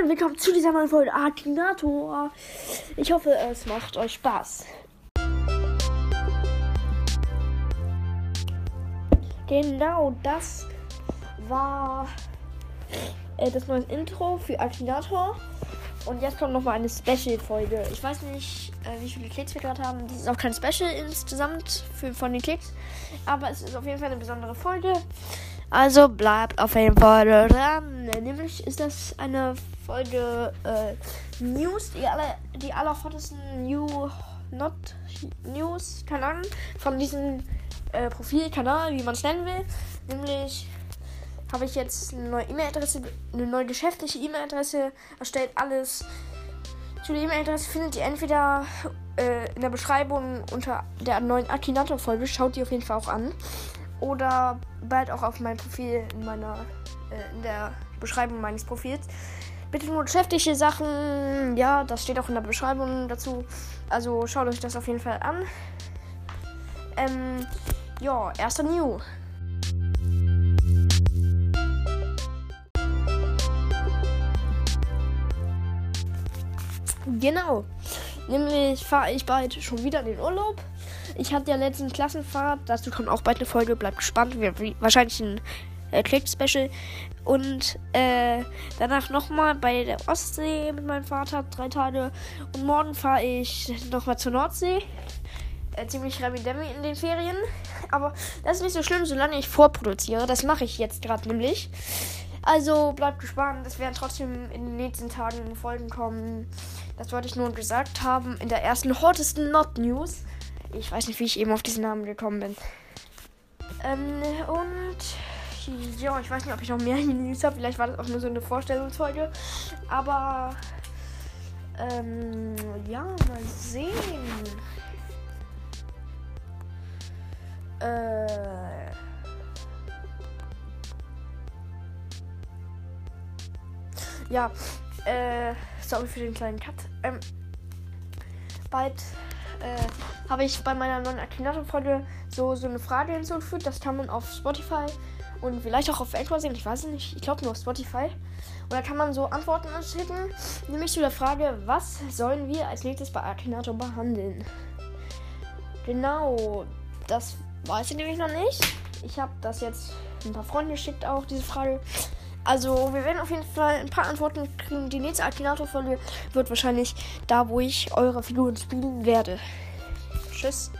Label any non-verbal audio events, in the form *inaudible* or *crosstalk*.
Moin, willkommen zu dieser neuen Folge Akinator. Ich hoffe, es macht euch Spaß. Genau, das war äh, das neue Intro für Akinator. Und jetzt kommt nochmal eine Special-Folge. Ich weiß nicht, äh, wie viele Klicks wir gerade haben. Das ist auch kein Special insgesamt für, von den Klicks. Aber es ist auf jeden Fall eine besondere Folge. Also bleibt auf jeden Fall dran. Nämlich ist das eine Folge äh, News, die alle, die allerhottesten New Not News, keine von diesem äh, Profilkanal, wie man es nennen will. Nämlich habe ich jetzt eine neue E-Mail-Adresse, eine neue geschäftliche E-Mail-Adresse erstellt. Alles zu der E-Mail-Adresse findet ihr entweder äh, in der Beschreibung unter der neuen Akinator-Folge. Schaut die auf jeden Fall auch an. Oder bald auch auf meinem Profil in meiner äh, in der Beschreibung meines Profils. Bitte nur geschäftliche Sachen. Ja, das steht auch in der Beschreibung dazu. Also schaut euch das auf jeden Fall an. Ähm, ja, erster New. Genau. Nämlich fahre ich bald schon wieder in den Urlaub. Ich hatte ja letzten Klassenfahrt, dazu kommt auch bald eine Folge, bleibt gespannt. Wir, wahrscheinlich ein äh, Click-Special. Und äh, danach nochmal bei der Ostsee mit meinem Vater, drei Tage. Und morgen fahre ich nochmal zur Nordsee. Äh, ziemlich Remi-Demi in den Ferien. Aber das ist nicht so schlimm, solange ich vorproduziere. Das mache ich jetzt gerade nämlich. Also bleibt gespannt. Es werden trotzdem in den nächsten Tagen Folgen kommen. Das wollte ich nur gesagt haben. In der ersten hottesten Not News. Ich weiß nicht, wie ich eben auf diesen Namen gekommen bin. Ähm, und ja, ich weiß nicht, ob ich noch mehr *laughs* News habe. Vielleicht war das auch nur so eine Vorstellungsfolge. Aber ähm, ja, mal sehen. Äh. Ja, äh, sorry für den kleinen Cut. Ähm, bald äh, habe ich bei meiner neuen Akinator-Folge so, so eine Frage hinzugefügt. Das kann man auf Spotify und vielleicht auch auf Anchor sehen. Ich weiß nicht. Ich glaube nur auf Spotify. Und da kann man so Antworten schicken. Nämlich zu der Frage, was sollen wir als nächstes bei Akinator behandeln? Genau, das weiß ich nämlich noch nicht. Ich habe das jetzt ein paar Freunde geschickt, auch diese Frage. Also, wir werden auf jeden Fall ein paar Antworten kriegen. Die nächste Akinator-Folge wird wahrscheinlich da, wo ich eure Figuren spielen werde. Tschüss.